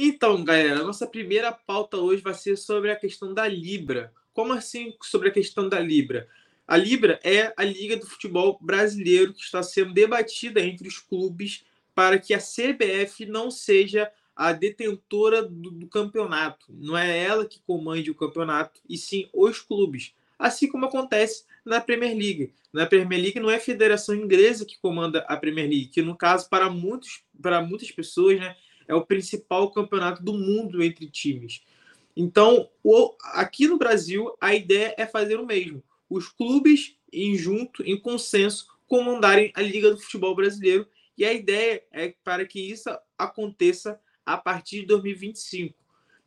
Então, galera, nossa primeira pauta hoje vai ser sobre a questão da Libra. Como assim sobre a questão da Libra? A Libra é a liga do futebol brasileiro que está sendo debatida entre os clubes para que a CBF não seja a detentora do, do, campeonato. Não é ela que comande o campeonato, e sim os clubes. Assim como acontece na Premier League. Na Premier League não é a Federação Inglesa que comanda a Premier League, que no caso, para, muitos, para muitas pessoas, né, é o principal campeonato do mundo entre times. Então, o, aqui no Brasil, a ideia é fazer o mesmo. Os clubes, em junto, em consenso, comandarem a Liga do Futebol Brasileiro. E a ideia é para que isso aconteça a partir de 2025.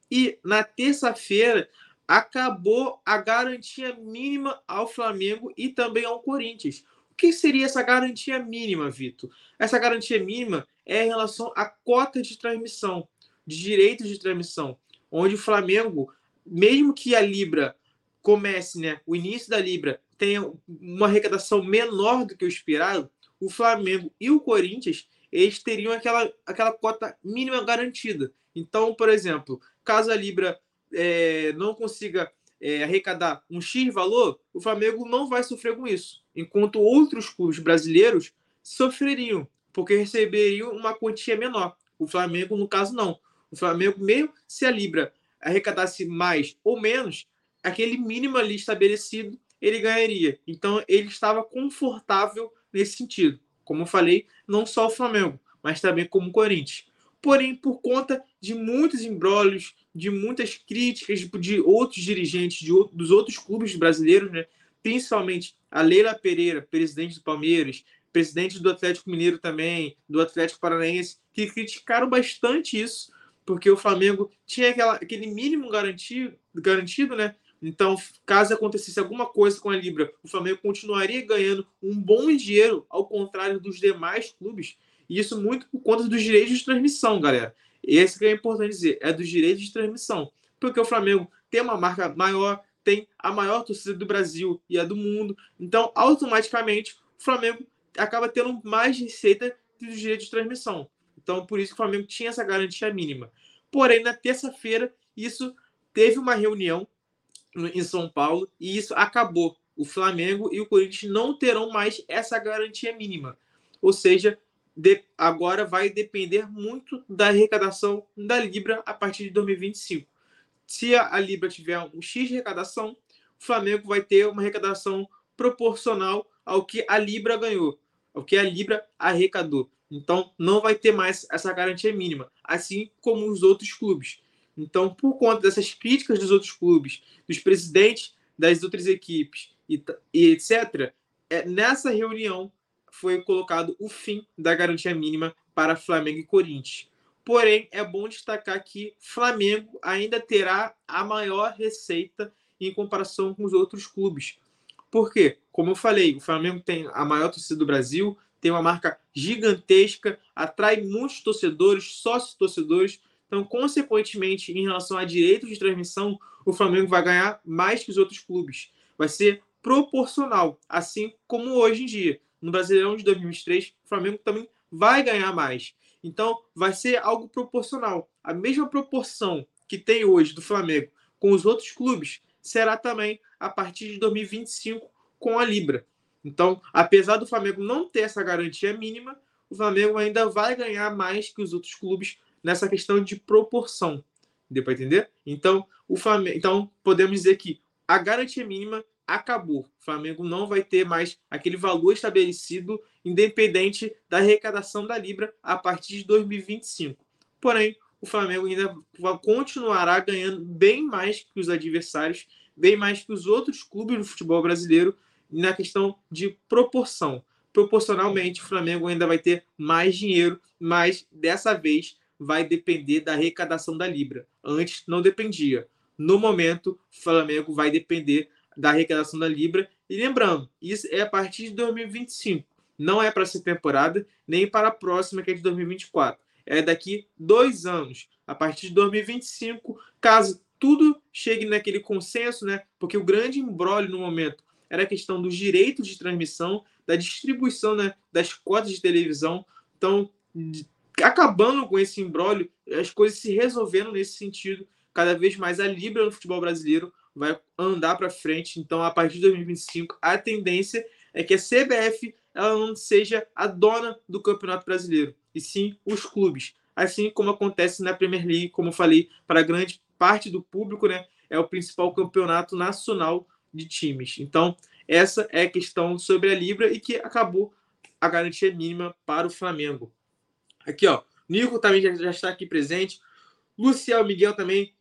E na terça-feira acabou a garantia mínima ao Flamengo e também ao Corinthians. O que seria essa garantia mínima, Vitor? Essa garantia mínima é em relação à cota de transmissão, de direitos de transmissão, onde o Flamengo, mesmo que a Libra comece, né, o início da Libra tenha uma arrecadação menor do que o esperado, o Flamengo e o Corinthians eles teriam aquela, aquela cota mínima garantida. Então, por exemplo, caso a Libra é, não consiga é, arrecadar um X valor, o Flamengo não vai sofrer com isso. Enquanto outros clubes brasileiros sofreriam, porque receberiam uma quantia menor. O Flamengo, no caso, não. O Flamengo, mesmo se a Libra arrecadasse mais ou menos, aquele mínimo ali estabelecido, ele ganharia. Então, ele estava confortável nesse sentido. Como eu falei, não só o Flamengo, mas também como o Corinthians. Porém, por conta de muitos embrólios, de muitas críticas de outros dirigentes de, dos outros clubes brasileiros, né? principalmente a Leila Pereira, presidente do Palmeiras, presidente do Atlético Mineiro também, do Atlético Paranaense, que criticaram bastante isso, porque o Flamengo tinha aquela, aquele mínimo garantido, garantido, né? Então, caso acontecesse alguma coisa com a Libra, o Flamengo continuaria ganhando um bom dinheiro, ao contrário dos demais clubes. E isso muito por conta dos direitos de transmissão, galera. Esse que é importante dizer, é dos direitos de transmissão. Porque o Flamengo tem uma marca maior, tem a maior torcida do Brasil e a do mundo. Então, automaticamente, o Flamengo acaba tendo mais receita dos direitos de transmissão. Então, por isso que o Flamengo tinha essa garantia mínima. Porém, na terça-feira, isso teve uma reunião em São Paulo e isso acabou. O Flamengo e o Corinthians não terão mais essa garantia mínima. Ou seja, de, agora vai depender muito da arrecadação da Libra a partir de 2025. Se a, a Libra tiver um X de arrecadação, o Flamengo vai ter uma arrecadação proporcional ao que a Libra ganhou, ao que a Libra arrecadou. Então, não vai ter mais essa garantia mínima, assim como os outros clubes. Então, por conta dessas críticas dos outros clubes, dos presidentes das outras equipes e, e etc., é, nessa reunião foi colocado o fim da garantia mínima para Flamengo e Corinthians. Porém, é bom destacar que Flamengo ainda terá a maior receita em comparação com os outros clubes. Por quê? Como eu falei, o Flamengo tem a maior torcida do Brasil, tem uma marca gigantesca, atrai muitos torcedores, sócios torcedores, então, consequentemente, em relação a direitos de transmissão, o Flamengo vai ganhar mais que os outros clubes. Vai ser proporcional, assim como hoje em dia. No Brasileirão de 2023, o Flamengo também vai ganhar mais. Então, vai ser algo proporcional. A mesma proporção que tem hoje do Flamengo com os outros clubes será também a partir de 2025 com a Libra. Então, apesar do Flamengo não ter essa garantia mínima, o Flamengo ainda vai ganhar mais que os outros clubes nessa questão de proporção. Deu para entender? Então, o Flamengo, então, podemos dizer que a garantia mínima acabou. O Flamengo não vai ter mais aquele valor estabelecido, independente da arrecadação da Libra, a partir de 2025. Porém, o Flamengo ainda continuará ganhando bem mais que os adversários, bem mais que os outros clubes do futebol brasileiro na questão de proporção. Proporcionalmente, o Flamengo ainda vai ter mais dinheiro, mas dessa vez vai depender da arrecadação da Libra. Antes não dependia. No momento, o Flamengo vai depender da arrecadação da Libra. E lembrando, isso é a partir de 2025. Não é para essa temporada, nem para a próxima, que é de 2024. É daqui dois anos. A partir de 2025, caso tudo chegue naquele consenso, né? Porque o grande embrólio no momento era a questão dos direitos de transmissão, da distribuição né, das cotas de televisão. Então, acabando com esse embrólio, as coisas se resolvendo nesse sentido. Cada vez mais a Libra no futebol brasileiro vai andar para frente. Então, a partir de 2025, a tendência é que a CBF ela não seja a dona do Campeonato Brasileiro, e sim os clubes. Assim como acontece na Premier League, como falei, para grande parte do público, né, é o principal campeonato nacional de times. Então, essa é a questão sobre a Libra e que acabou a garantia mínima para o Flamengo. Aqui, ó, Nico também já, já está aqui presente. Luciano Miguel também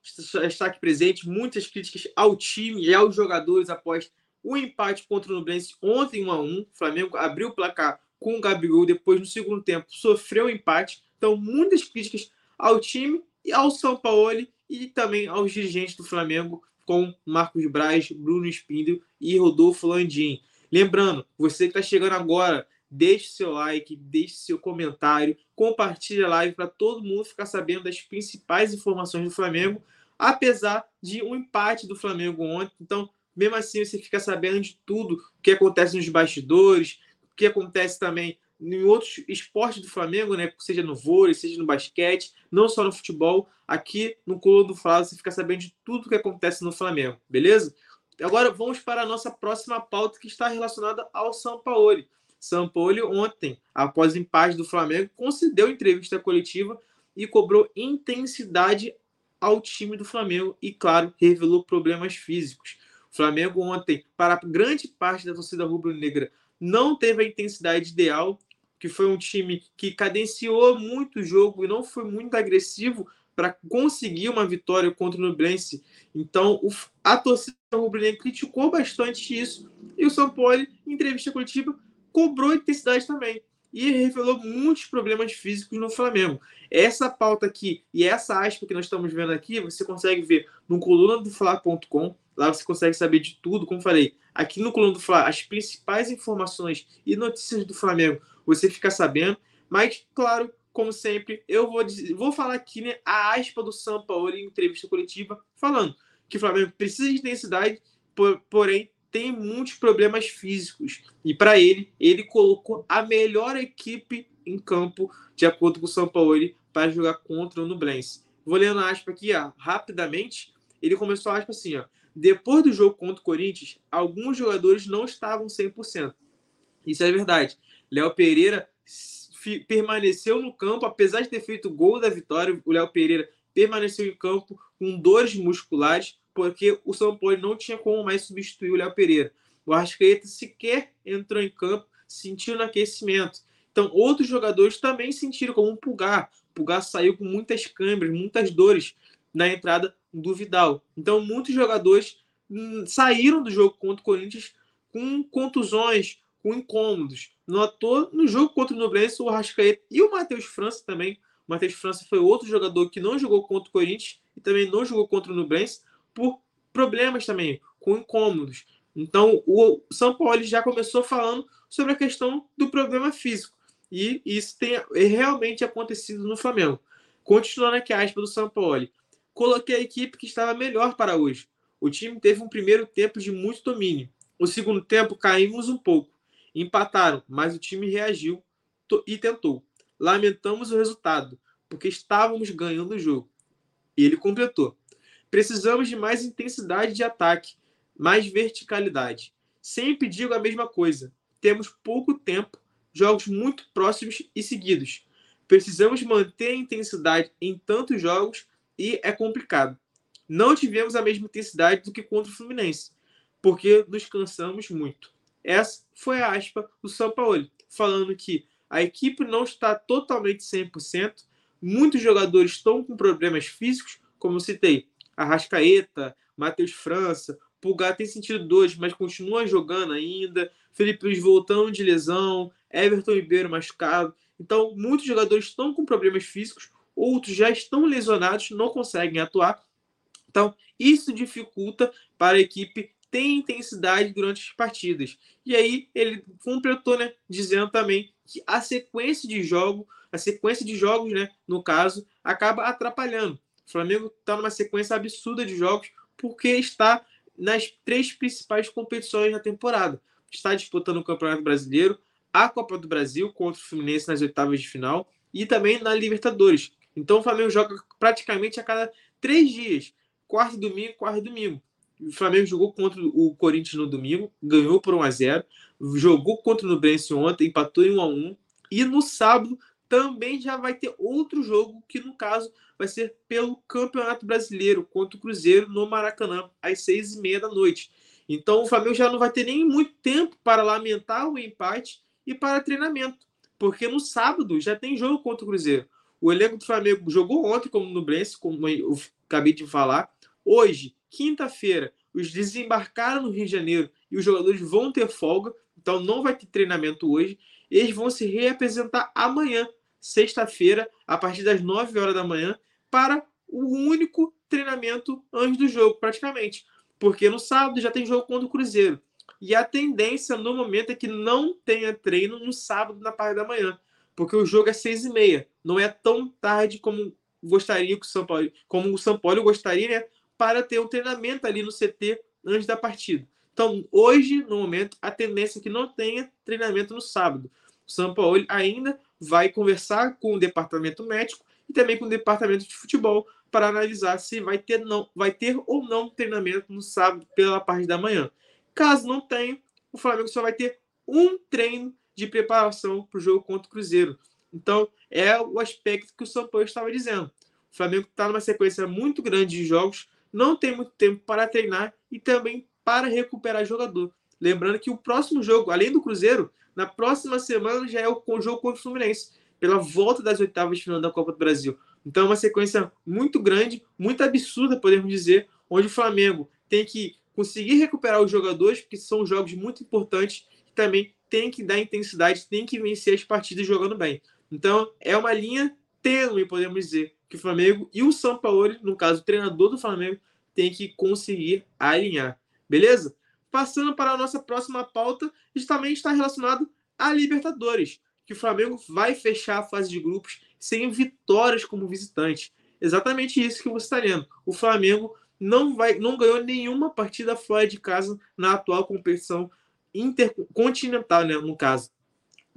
está aqui presente. Muitas críticas ao time e aos jogadores após o empate contra o Nublense ontem 1 a 1 O Flamengo abriu o placar com o Gabigol, depois no segundo tempo sofreu o empate. Então, muitas críticas ao time e ao São Paulo e também aos dirigentes do Flamengo, com Marcos Braz, Bruno Espíndio e Rodolfo Landim. Lembrando, você que está chegando agora, deixe seu like, deixe seu comentário, compartilhe a live para todo mundo ficar sabendo das principais informações do Flamengo, apesar de um empate do Flamengo ontem. Então, mesmo assim, você fica sabendo de tudo o que acontece nos bastidores, o que acontece também em outros esportes do Flamengo, né? Seja no vôlei, seja no basquete, não só no futebol. Aqui no Colo do Flávio você fica sabendo de tudo o que acontece no Flamengo, beleza? Agora vamos para a nossa próxima pauta que está relacionada ao São Paulo. São Paulo ontem, após empate do Flamengo, concedeu entrevista coletiva e cobrou intensidade ao time do Flamengo e, claro, revelou problemas físicos. O Flamengo ontem, para grande parte da torcida rubro-negra, não teve a intensidade ideal, que foi um time que cadenciou muito o jogo e não foi muito agressivo para conseguir uma vitória contra o Nublense. Então, a torcida rubro-negra criticou bastante isso e o São Paulo, em entrevista coletiva, cobrou intensidade também e revelou muitos problemas físicos no Flamengo. Essa pauta aqui e essa aspa que nós estamos vendo aqui, você consegue ver no coluna do Fla.com. Lá você consegue saber de tudo, como falei. Aqui no coluna do Fla, as principais informações e notícias do Flamengo, você fica sabendo. Mas, claro, como sempre, eu vou, dizer, vou falar aqui né, a aspa do São Paulo em entrevista coletiva, falando que o Flamengo precisa de intensidade, porém tem muitos problemas físicos. E para ele, ele colocou a melhor equipe em campo, de acordo com o São Paulo, para jogar contra o Nublense. Vou lendo a aspa aqui, ó, rapidamente. Ele começou a aspa assim, ó. Depois do jogo contra o Corinthians, alguns jogadores não estavam 100%. Isso é verdade. Léo Pereira permaneceu no campo, apesar de ter feito o gol da vitória. O Léo Pereira permaneceu em campo com dores musculares porque o São Paulo não tinha como mais substituir o Léo Pereira. O Arrascaeta sequer entrou em campo, sentiu no aquecimento. Então, outros jogadores também sentiram, como o Pulgar. O Pulgar saiu com muitas câimbras, muitas dores na entrada do Vidal. Então, muitos jogadores hum, saíram do jogo contra o Corinthians com contusões, com incômodos. Notou no jogo contra o Nublense, o Arrascaeta e o Matheus França também. O Matheus França foi outro jogador que não jogou contra o Corinthians e também não jogou contra o Nublense por problemas também, com incômodos. Então, o São Paulo já começou falando sobre a questão do problema físico. E isso tem realmente acontecido no Flamengo. Continuando aqui a aspa do São Paulo. Coloquei a equipe que estava melhor para hoje. O time teve um primeiro tempo de muito domínio. O segundo tempo caímos um pouco. Empataram, mas o time reagiu e tentou. Lamentamos o resultado, porque estávamos ganhando o jogo. E ele completou. Precisamos de mais intensidade de ataque, mais verticalidade. Sempre digo a mesma coisa. Temos pouco tempo, jogos muito próximos e seguidos. Precisamos manter a intensidade em tantos jogos e é complicado. Não tivemos a mesma intensidade do que contra o Fluminense, porque nos cansamos muito. Essa foi a aspa do São Paulo, falando que a equipe não está totalmente 100%, muitos jogadores estão com problemas físicos, como citei, Arrascaeta, Matheus França, Pulgar tem sentido dois, mas continua jogando ainda. Felipe Luiz voltando de lesão, Everton Ribeiro machucado. Então, muitos jogadores estão com problemas físicos, outros já estão lesionados, não conseguem atuar. Então, isso dificulta para a equipe ter intensidade durante as partidas. E aí ele completou, né, dizendo também que a sequência de jogo, a sequência de jogos, né, no caso, acaba atrapalhando. O Flamengo está numa sequência absurda de jogos porque está nas três principais competições da temporada. Está disputando o Campeonato Brasileiro, a Copa do Brasil contra o Fluminense nas oitavas de final e também na Libertadores, Então o Flamengo joga praticamente a cada três dias. Quarto domingo, quarto domingo. O Flamengo jogou contra o Corinthians no domingo, ganhou por 1 a 0 jogou contra o Nubense ontem, empatou em 1 a 1 e no sábado também já vai ter outro jogo, que no caso vai ser pelo Campeonato Brasileiro contra o Cruzeiro no Maracanã, às seis e meia da noite. Então o Flamengo já não vai ter nem muito tempo para lamentar o empate e para treinamento, porque no sábado já tem jogo contra o Cruzeiro. O elenco do Flamengo jogou ontem, como no Brence, como eu acabei de falar. Hoje, quinta-feira, os desembarcaram no Rio de Janeiro e os jogadores vão ter folga, então não vai ter treinamento hoje. Eles vão se reapresentar amanhã, sexta-feira, a partir das 9 horas da manhã, para o único treinamento antes do jogo, praticamente. Porque no sábado já tem jogo contra o Cruzeiro. E a tendência no momento é que não tenha treino no sábado na parte da manhã. Porque o jogo é seis e meia. Não é tão tarde como gostaria que o São Paulo, como o São Paulo gostaria, né? Para ter um treinamento ali no CT antes da partida. Então, hoje, no momento, a tendência é que não tenha treinamento no sábado. O São Paulo ainda vai conversar com o departamento médico e também com o departamento de futebol para analisar se vai ter, não, vai ter ou não treinamento no sábado pela parte da manhã. Caso não tenha, o Flamengo só vai ter um treino de preparação para o jogo contra o Cruzeiro. Então, é o aspecto que o São Paulo estava dizendo. O Flamengo está numa sequência muito grande de jogos, não tem muito tempo para treinar e também para recuperar jogador. Lembrando que o próximo jogo, além do Cruzeiro, na próxima semana já é o jogo contra o Fluminense, pela volta das oitavas de final da Copa do Brasil. Então, é uma sequência muito grande, muito absurda, podemos dizer, onde o Flamengo tem que conseguir recuperar os jogadores, porque são jogos muito importantes, e também tem que dar intensidade, tem que vencer as partidas jogando bem. Então, é uma linha tênue, podemos dizer, que o Flamengo e o São Paulo, no caso, o treinador do Flamengo, tem que conseguir alinhar. Beleza? Passando para a nossa próxima pauta, também está relacionado a Libertadores, que o Flamengo vai fechar a fase de grupos sem vitórias como visitante. Exatamente isso que você está lendo. O Flamengo não, vai, não ganhou nenhuma partida fora de casa na atual competição intercontinental, né, no caso.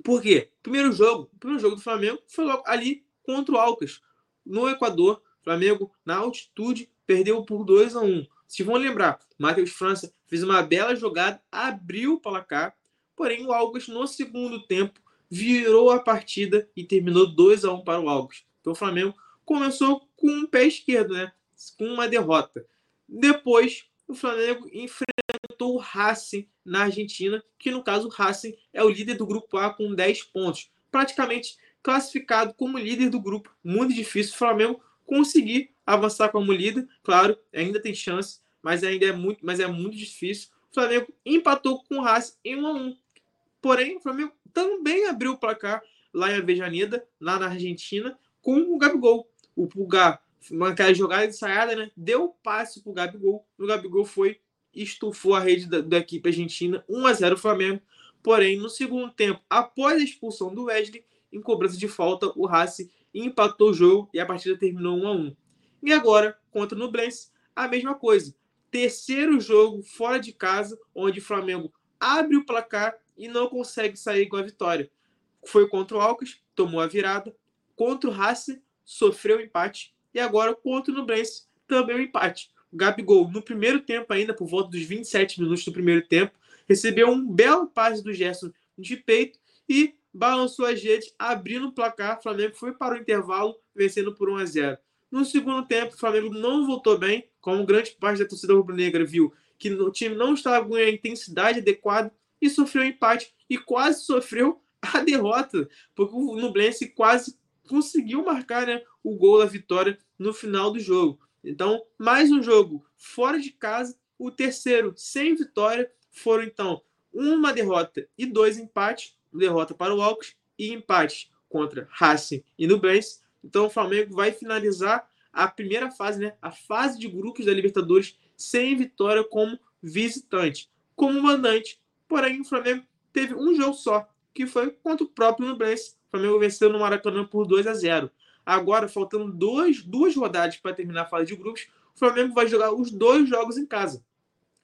Por quê? Primeiro jogo, primeiro jogo do Flamengo foi logo ali contra o Alcas, no Equador. Flamengo, na altitude, perdeu por 2 a 1 Se vão lembrar, Matheus França fez uma bela jogada, abriu o placar, porém o Alcas, no segundo tempo, virou a partida e terminou 2 a 1 para o Alcas. Então o Flamengo começou com o um pé esquerdo, né? com uma derrota. Depois, o Flamengo enfrentou o Racing na Argentina, que no caso o Racing é o líder do grupo A com 10 pontos, praticamente classificado como líder do grupo. Muito difícil o Flamengo conseguir avançar como líder. Claro, ainda tem chance, mas ainda é muito, mas é muito difícil. O Flamengo empatou com o Racing em 1 a 1. Porém, o Flamengo também abriu o placar lá em Avejaneda, lá na Argentina, com o Gabigol. O Pulgar uma jogada ensaiada, né? Deu passe pro Gabigol. O Gabigol foi estufou a rede da, da equipe argentina 1 a 0 Flamengo. Porém, no segundo tempo, após a expulsão do Wesley, em cobrança de falta, o Racing empatou o jogo e a partida terminou 1 a 1. E agora, contra o Nublense, a mesma coisa. Terceiro jogo fora de casa, onde o Flamengo abre o placar e não consegue sair com a vitória. Foi contra o Alcas, tomou a virada. Contra o Racing, sofreu o empate e agora contra o Nublense, também um empate. O Gabigol, no primeiro tempo ainda, por volta dos 27 minutos do primeiro tempo, recebeu um belo passe do Gerson de peito e balançou as redes, abrindo o placar. O Flamengo foi para o intervalo, vencendo por 1 a 0. No segundo tempo, o Flamengo não voltou bem, como grande parte da torcida rubro-negra viu que o time não estava com a intensidade adequada e sofreu um empate e quase sofreu a derrota, porque o Nublense quase conseguiu marcar né, o gol da vitória no final do jogo. Então, mais um jogo fora de casa, o terceiro sem vitória, foram então uma derrota e dois empates, derrota para o Alcos e empate contra Racing e Nublense. Então, o Flamengo vai finalizar a primeira fase, né, a fase de grupos da Libertadores, sem vitória como visitante. Como mandante, porém, o Flamengo teve um jogo só, que foi contra o próprio Nublense, Flamengo venceu no Maracanã por 2 a 0. Agora, faltando dois, duas rodadas para terminar a fase de grupos, o Flamengo vai jogar os dois jogos em casa.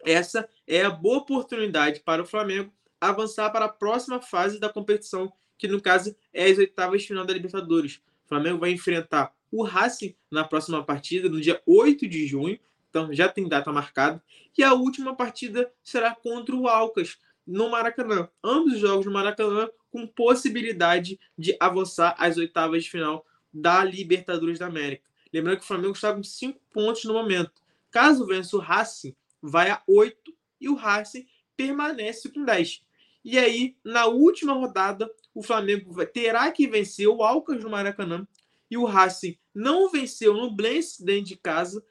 Essa é a boa oportunidade para o Flamengo avançar para a próxima fase da competição, que no caso é as oitavas de final da Libertadores. O Flamengo vai enfrentar o Racing na próxima partida, no dia 8 de junho. Então já tem data marcada. E a última partida será contra o Alcas, no Maracanã. Ambos os jogos no Maracanã com possibilidade de avançar às oitavas de final da Libertadores da América. Lembrando que o Flamengo está com 5 pontos no momento. Caso vença o Racing, vai a 8 e o Racing permanece com 10. E aí, na última rodada, o Flamengo terá que vencer o Alcas no Maracanã e o Racing não venceu no Blense dentro de casa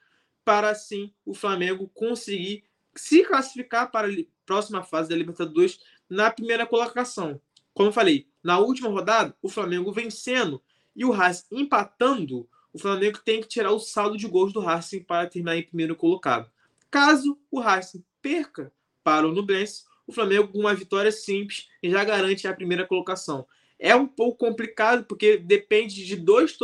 para assim o Flamengo conseguir se classificar para a próxima fase da Libertadores na primeira colocação. Como eu falei, na última rodada, o Flamengo vencendo e o Racing empatando, o Flamengo tem que tirar o saldo de gols do Racing para terminar em primeiro colocado. Caso o Racing perca para o Nublense, o Flamengo com uma vitória simples já garante a primeira colocação. É um pouco complicado porque depende de dois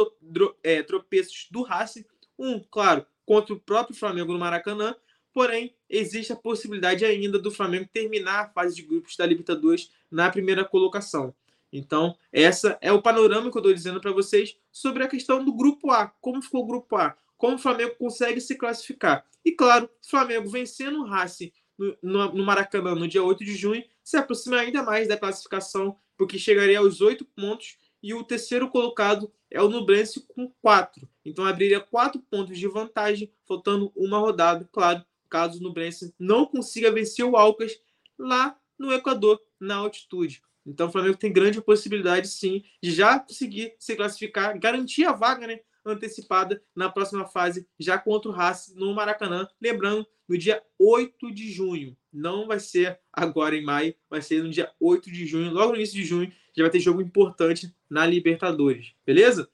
é, tropeços do Racing. Um, claro, contra o próprio Flamengo no Maracanã. Porém, existe a possibilidade ainda do Flamengo terminar a fase de grupos da Libertadores na primeira colocação. Então, essa é o panorama que eu estou dizendo para vocês sobre a questão do grupo A. Como ficou o grupo A? Como o Flamengo consegue se classificar? E claro, o Flamengo vencendo o Racing no, no, Maracanã no dia 8 de junho se aproxima ainda mais da classificação, porque chegaria aos oito pontos e o terceiro colocado é o Nublense com quatro. Então abriria quatro pontos de vantagem, faltando uma rodada, claro, caso o Nublense não consiga vencer o Alcas lá no Equador, na altitude. Então o Flamengo tem grande possibilidade, sim, de já conseguir se classificar, garantir a vaga né, antecipada na próxima fase, já contra o Racing no Maracanã. Lembrando, no dia 8 de junho. Não vai ser agora em maio, vai ser no dia 8 de junho, logo no início de junho, já vai ter jogo importante na Libertadores, beleza?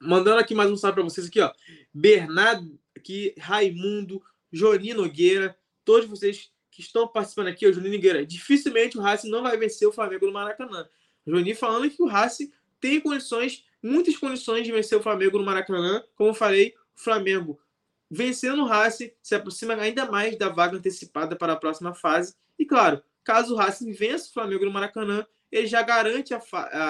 Mandando aqui mais um salve para vocês aqui, ó. Bernardo, aqui, Raimundo, Joninho Nogueira, todos vocês que estão participando aqui, o Juninho Nogueira. Dificilmente o Racing não vai vencer o Flamengo no Maracanã. O Juninho falando que o Racing tem condições, muitas condições de vencer o Flamengo no Maracanã. Como eu falei, o Flamengo vencendo o Racing se aproxima ainda mais da vaga antecipada para a próxima fase. E claro, caso o Racing vença o Flamengo no Maracanã, ele já garante a,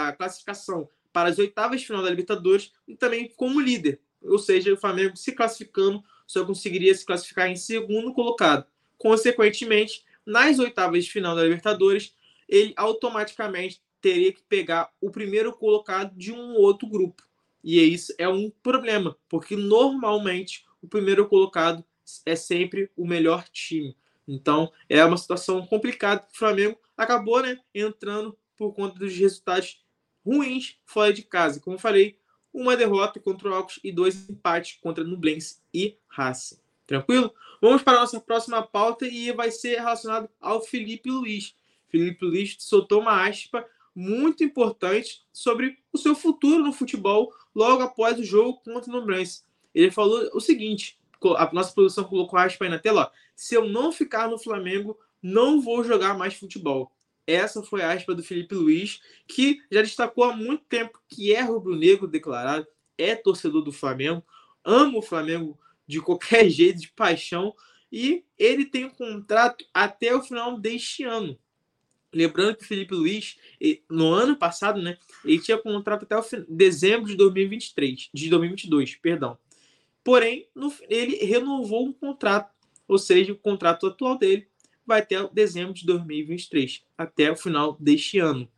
a classificação para as oitavas de final da Libertadores e também como líder. Ou seja, o Flamengo se classificando só conseguiria se classificar em segundo colocado. Consequentemente, nas oitavas de final da Libertadores, ele automaticamente teria que pegar o primeiro colocado de um outro grupo. E isso é um problema, porque normalmente o primeiro colocado é sempre o melhor time. Então, é uma situação complicada. O Flamengo acabou né, entrando por conta dos resultados ruins fora de casa. Como falei, uma derrota contra o Alcos e dois empates contra Nublense e Racing. Tranquilo? Vamos para a nossa próxima pauta e vai ser relacionado ao Felipe Luiz. Felipe Luiz soltou uma aspa muito importante sobre o seu futuro no futebol logo após o jogo contra o Nublense. Ele falou o seguinte: a nossa produção colocou aspa aí na tela, ó, se eu não ficar no Flamengo, não vou jogar mais futebol. Essa foi a aspa do Felipe Luiz, que já destacou há muito tempo que é rubro-negro declarado, é torcedor do Flamengo, ama o Flamengo de qualquer jeito, de paixão, e ele tem um contrato até o final deste ano. Lembrando que o Felipe Luiz, no ano passado, né, ele tinha contrato até o dezembro de 2023, de 2022, perdão. Porém, no, ele renovou um contrato, ou seja, o contrato atual dele vai até dezembro de 2023, até o final deste ano.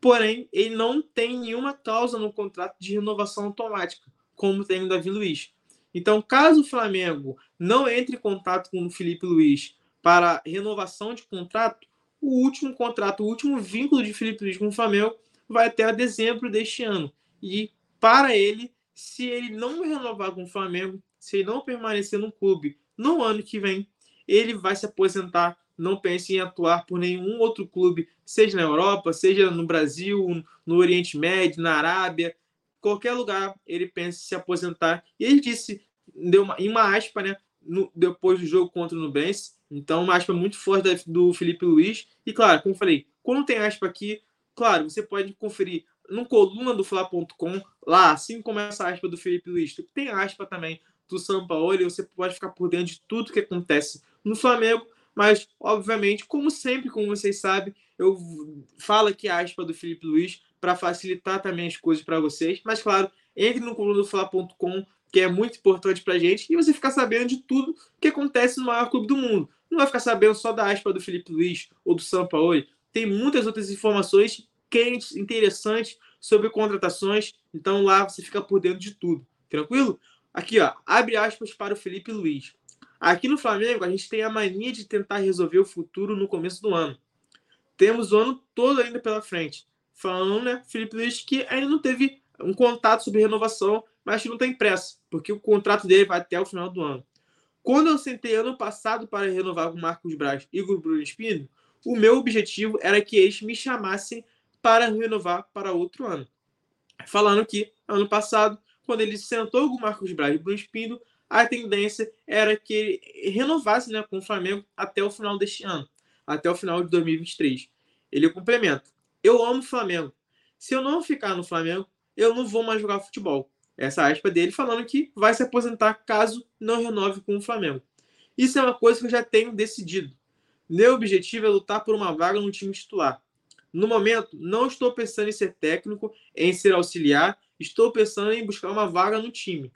Porém, ele não tem nenhuma cláusula no contrato de renovação automática, como tem o Davi Luiz. Então, caso o Flamengo não entre em contato com o Felipe Luiz para renovação de contrato, o último contrato, o último vínculo de Felipe Luiz com o Flamengo vai até dezembro deste ano. E para ele, se ele não renovar com o Flamengo, se ele não permanecer no clube no ano que vem, ele vai se aposentar não pense em atuar por nenhum outro clube, seja na Europa, seja no Brasil, no Oriente Médio, na Arábia, qualquer lugar ele pensa em se aposentar. E ele disse, deu uma, em uma aspa, né, no, depois do jogo contra o Nubense, então uma aspa muito forte da, do Felipe Luiz. E claro, como eu falei, quando tem aspa aqui, claro, você pode conferir no coluna do Fla.com, lá, assim como essa aspa do Felipe Luiz, tem aspa também do e você pode ficar por dentro de tudo que acontece no Flamengo mas, obviamente, como sempre, como vocês sabem, eu falo aqui a aspa do Felipe Luiz para facilitar também as coisas para vocês. Mas, claro, entre no coluna do Fla.com, que é muito importante pra gente, e você ficar sabendo de tudo que acontece no maior clube do mundo. Não vai ficar sabendo só da aspa do Felipe Luiz ou do Sampaoli. Tem muitas outras informações quentes, interessantes sobre contratações. Então lá você fica por dentro de tudo. Tranquilo? Aqui, ó, abre aspas para o Felipe Luiz. Aqui no Flamengo, a gente tem a mania de tentar resolver o futuro no começo do ano. Temos o ano todo ainda pela frente. Falando, né, Felipe Luiz, que ainda não teve um contato sobre renovação, mas que não tem pressa, porque o contrato dele vai até o final do ano. Quando eu sentei ano passado para renovar com Marcos Braz e o Bruno Espino, o meu objetivo era que eles me chamassem para renovar para outro ano. Falando que, ano passado, quando ele sentou com Marcos Braz e Bruno Espino, a tendência era que ele renovasse né, com o Flamengo até o final deste ano, até o final de 2023. Ele complementa: Eu amo o Flamengo. Se eu não ficar no Flamengo, eu não vou mais jogar futebol. Essa aspa dele falando que vai se aposentar caso não renove com o Flamengo. Isso é uma coisa que eu já tenho decidido. Meu objetivo é lutar por uma vaga no time titular. No momento, não estou pensando em ser técnico, em ser auxiliar, estou pensando em buscar uma vaga no time.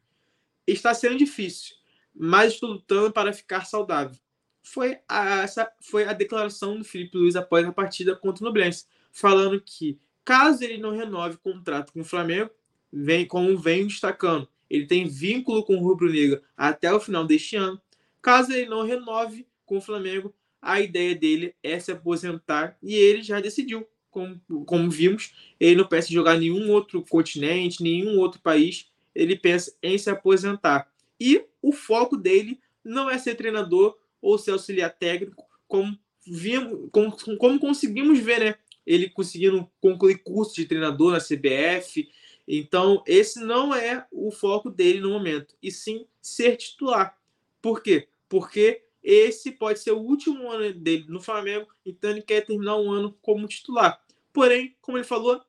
Está sendo difícil, mas estou lutando para ficar saudável. Foi a, essa foi a declaração do Felipe Luiz após a partida contra o Nublense, falando que caso ele não renove o contrato com o Flamengo, vem como vem destacando, ele tem vínculo com o Rubro Negro até o final deste ano. Caso ele não renove com o Flamengo, a ideia dele é se aposentar e ele já decidiu, como, como vimos, ele não pensa em jogar nenhum outro continente, nenhum outro país, ele pensa em se aposentar. E o foco dele não é ser treinador ou ser auxiliar técnico, como, vimos, como, como conseguimos ver, né? Ele conseguindo concluir curso de treinador na CBF. Então, esse não é o foco dele no momento, e sim ser titular. Por quê? Porque esse pode ser o último ano dele no Flamengo, então ele quer terminar um ano como titular. Porém, como ele falou,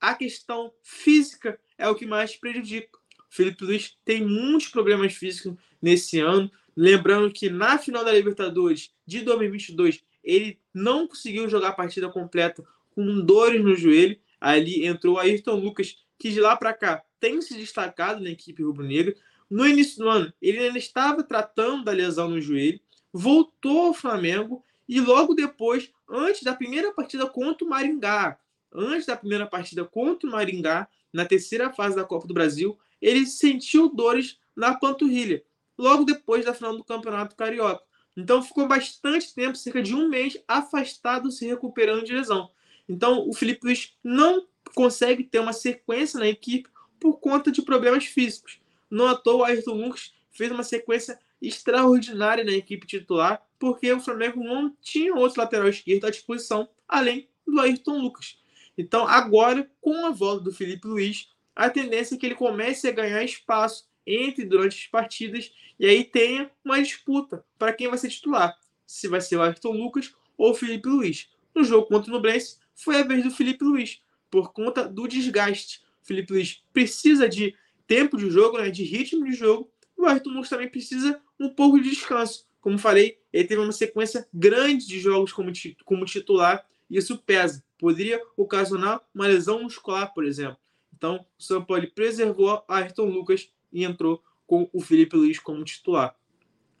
a questão física é o que mais prejudica. O Felipe Luiz tem muitos problemas físicos nesse ano. Lembrando que na final da Libertadores de 2022 ele não conseguiu jogar a partida completa com dores no joelho. Ali entrou Ayrton Lucas, que de lá para cá tem se destacado na equipe rubro-negra. No início do ano, ele ainda estava tratando da lesão no joelho, voltou ao Flamengo e logo depois, antes da primeira partida contra o Maringá, antes da primeira partida contra o Maringá, na terceira fase da Copa do Brasil, ele sentiu dores na panturrilha, logo depois da final do Campeonato Carioca. Então ficou bastante tempo, cerca de um mês, afastado, se recuperando de lesão. Então o Felipe Luiz não consegue ter uma sequência na equipe por conta de problemas físicos. Não à toa, o Ayrton Lucas fez uma sequência extraordinária na equipe titular, porque o Flamengo não tinha outro lateral esquerdo à disposição, além do Ayrton Lucas. Então, agora, com a volta do Felipe Luiz, a tendência é que ele comece a ganhar espaço entre durante as partidas e aí tenha uma disputa para quem vai ser titular, se vai ser o Ayrton Lucas ou o Felipe Luiz. No jogo contra o Nublense, foi a vez do Felipe Luiz, por conta do desgaste. O Felipe Luiz precisa de tempo de jogo, né, de ritmo de jogo, o Ayrton Lucas também precisa um pouco de descanso. Como falei, ele teve uma sequência grande de jogos como, como titular e isso pesa. Poderia ocasionar uma lesão muscular, por exemplo. Então, o São Paulo preservou Ayrton Lucas e entrou com o Felipe Luiz como titular.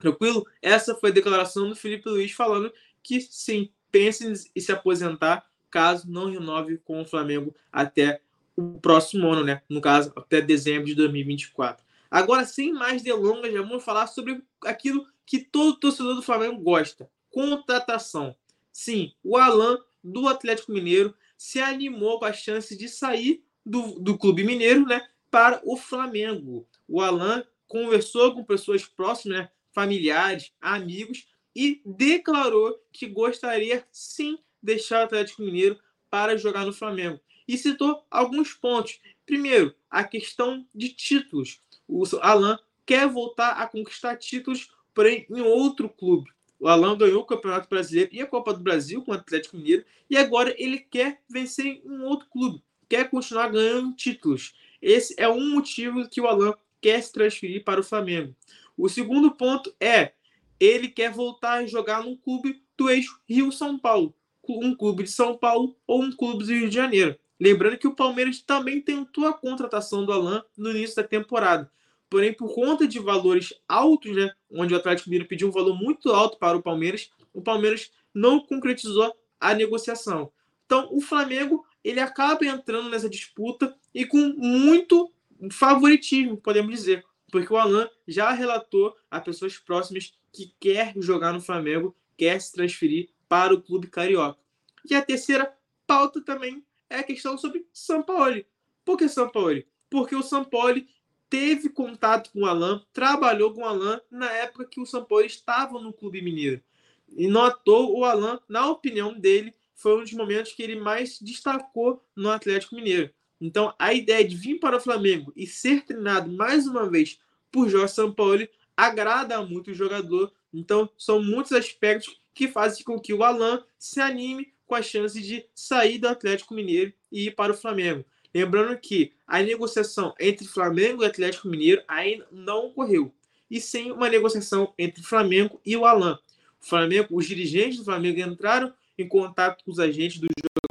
Tranquilo? Essa foi a declaração do Felipe Luiz falando que sim, pense em se aposentar caso não renove com o Flamengo até o próximo ano, né? No caso, até dezembro de 2024. Agora, sem mais delongas, já vamos falar sobre aquilo que todo torcedor do Flamengo gosta: contratação. Sim, o Alan do Atlético Mineiro se animou com a chance de sair do, do clube mineiro né, para o Flamengo. O Alan conversou com pessoas próximas, né, familiares, amigos, e declarou que gostaria sim deixar o Atlético Mineiro para jogar no Flamengo. E citou alguns pontos. Primeiro, a questão de títulos o Alan quer voltar a conquistar títulos, porém em outro clube. O Alan ganhou o Campeonato Brasileiro e a Copa do Brasil com o Atlético Mineiro e agora ele quer vencer em um outro clube, quer continuar ganhando títulos. Esse é um motivo que o Alan quer se transferir para o Flamengo. O segundo ponto é ele quer voltar a jogar num clube do eixo Rio-São Paulo, um clube de São Paulo ou um clube do Rio de Janeiro. Lembrando que o Palmeiras também tentou a contratação do Alan no início da temporada. Porém, por conta de valores altos, né, onde o Atlético Mineiro pediu um valor muito alto para o Palmeiras, o Palmeiras não concretizou a negociação. Então, o Flamengo ele acaba entrando nessa disputa e com muito favoritismo, podemos dizer, porque o Alan já relatou a pessoas próximas que quer jogar no Flamengo, quer se transferir para o clube carioca. E a terceira pauta também é a questão sobre São Paulo. Por que São Paulo? Porque o São Paulo teve contato com o Alan, trabalhou com o Alan na época que o São Paulo estava no Clube Mineiro. E notou o Alan, na opinião dele, foi um dos momentos que ele mais destacou no Atlético Mineiro. Então, a ideia de vir para o Flamengo e ser treinado mais uma vez por Jorge Sampaoli agrada muito o jogador. Então, são muitos aspectos que fazem com que o Alan se anime com a chance de sair do Atlético Mineiro e ir para o Flamengo. Lembrando que a negociação entre Flamengo e Atlético Mineiro ainda não ocorreu, e sim uma negociação entre Flamengo e o Alan. O Flamengo, os dirigentes do Flamengo entraram em contato com os agentes do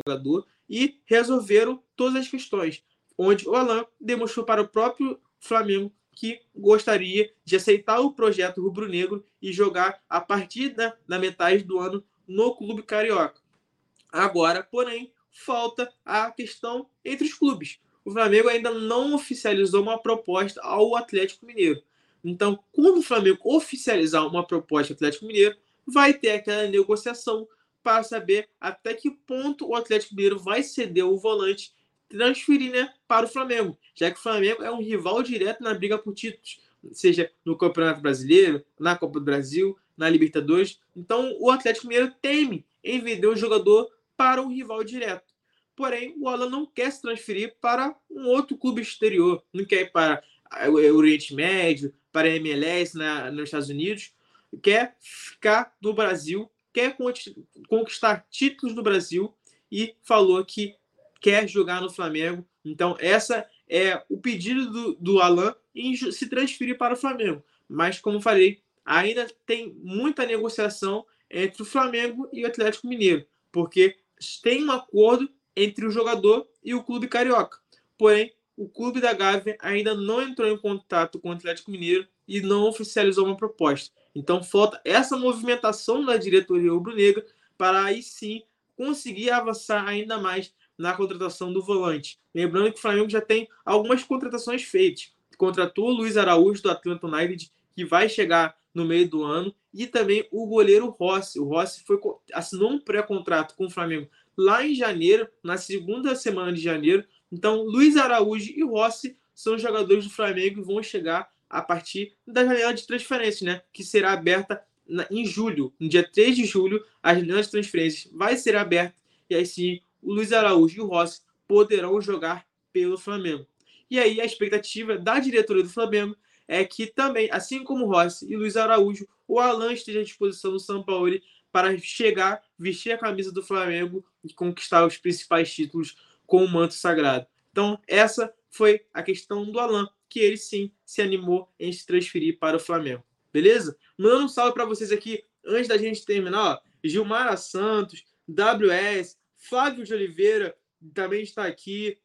jogador e resolveram todas as questões, onde o Alan demonstrou para o próprio Flamengo que gostaria de aceitar o projeto rubro-negro e jogar a partir da, metade do ano no clube carioca. Agora, porém, falta a questão entre os clubes. O Flamengo ainda não oficializou uma proposta ao Atlético Mineiro. Então, quando o Flamengo oficializar uma proposta ao Atlético Mineiro, vai ter aquela negociação para saber até que ponto o Atlético Mineiro vai ceder o volante transferir né, para o Flamengo, já que o Flamengo é um rival direto na briga por títulos, seja no Campeonato Brasileiro, na Copa do Brasil, na Libertadores. Então o Atlético Mineiro teme em vender o jogador para um rival direto. Porém, o Alan não quer se transferir para um outro clube exterior, não quer ir para o Oriente Médio, para a MLS na, nos Estados Unidos, quer ficar no Brasil quer conquistar títulos no Brasil e falou que quer jogar no Flamengo. Então, essa é o pedido do, do Alan em se transferir para o Flamengo. Mas, como falei, ainda tem muita negociação entre o Flamengo e o Atlético Mineiro, porque tem um acordo entre o jogador e o clube carioca. Porém, o clube da Gávea ainda não entrou em contato com o Atlético Mineiro e não oficializou uma proposta. Então falta essa movimentação da diretoria rubro-negra para aí sim conseguir avançar ainda mais na contratação do volante. Lembrando que o Flamengo já tem algumas contratações feitas. Contratou o Luiz Araújo do Atlanta United, que vai chegar no meio do ano, e também o goleiro Rossi. O Rossi foi, assinou um pré-contrato com o Flamengo lá em janeiro, na segunda semana de janeiro. Então, Luiz Araújo e Rossi são jogadores do Flamengo e vão chegar a partir da janela de transferências, né? Que será aberta em julho, no dia 3 de julho, a janela de transferências vai ser aberta e aí sim o Luiz Araújo e o Rossi poderão jogar pelo Flamengo. E aí a expectativa da diretoria do Flamengo é que também, assim como Rossi e Luiz Araújo, o Alan esteja à disposição do São Paulo para chegar, vestir a camisa do Flamengo e conquistar os principais títulos com o manto sagrado. Então, essa foi a questão do Alan que ele sim se animou em se transferir para o Flamengo. Beleza? Mandando um salve para vocês aqui antes da gente terminar. Ó, Gilmara Santos, WS, Flávio de Oliveira também está aqui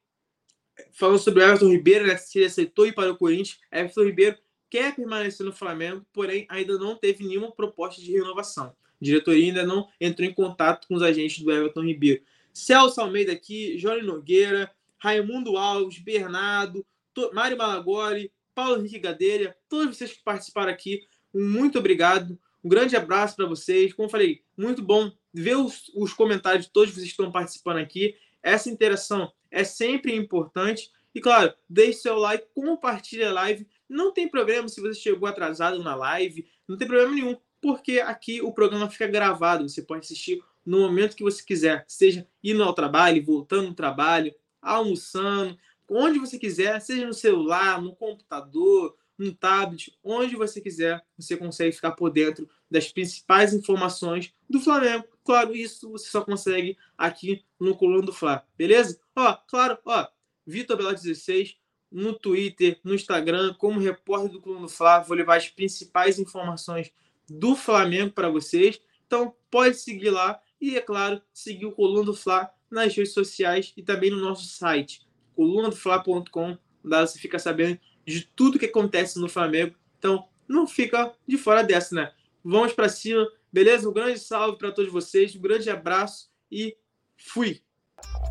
falando sobre o Everton Ribeiro, né, se ele aceitou ir para o Corinthians. Everton Ribeiro quer permanecer no Flamengo, porém ainda não teve nenhuma proposta de renovação. A diretoria ainda não entrou em contato com os agentes do Everton Ribeiro. Celso Almeida aqui, Johnny Nogueira, Raimundo Alves, Bernardo, Mário Malagoli, Paulo Henrique Gadelha, todos vocês que participaram aqui, muito obrigado. Um grande abraço para vocês. Como falei, muito bom ver os, os, comentários de todos vocês que estão participando aqui. Essa interação é sempre importante. E claro, deixe seu like, compartilhe a live. Não tem problema se você chegou atrasado na live, não tem problema nenhum, porque aqui o programa fica gravado. Você pode assistir no momento que você quiser, seja indo ao trabalho, voltando do trabalho, almoçando, onde você quiser, seja no celular, no computador, no tablet, onde você quiser, você consegue ficar por dentro das principais informações do Flamengo. Claro, isso você só consegue aqui no Coluna do Fla, beleza? Ó, claro, ó, Vitor Bela 16 no Twitter, no Instagram, como repórter do Coluna do Fla, vou levar as principais informações do Flamengo para vocês. Então, pode seguir lá e, é claro, seguir o Coluna do Fla nas redes sociais e também no nosso site, colunadofla.com, lá você fica sabendo de tudo que acontece no Flamengo. Então, não fica de fora dessa, né? Vamos para cima, beleza? Um grande salve para todos vocês, um grande abraço e fui!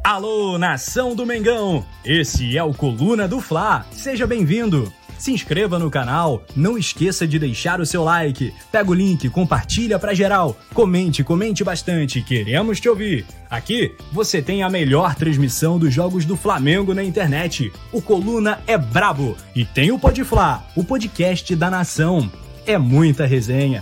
Alô, nação do Mengão! Esse é o Coluna do Fla. Seja bem-vindo! Se inscreva no canal, não esqueça de deixar o seu like. Pega o link, compartilha pra geral. Comente, comente bastante, queremos te ouvir. Aqui você tem a melhor transmissão dos jogos do Flamengo na internet. O Coluna é brabo e tem o Podfla, o podcast da nação. É muita resenha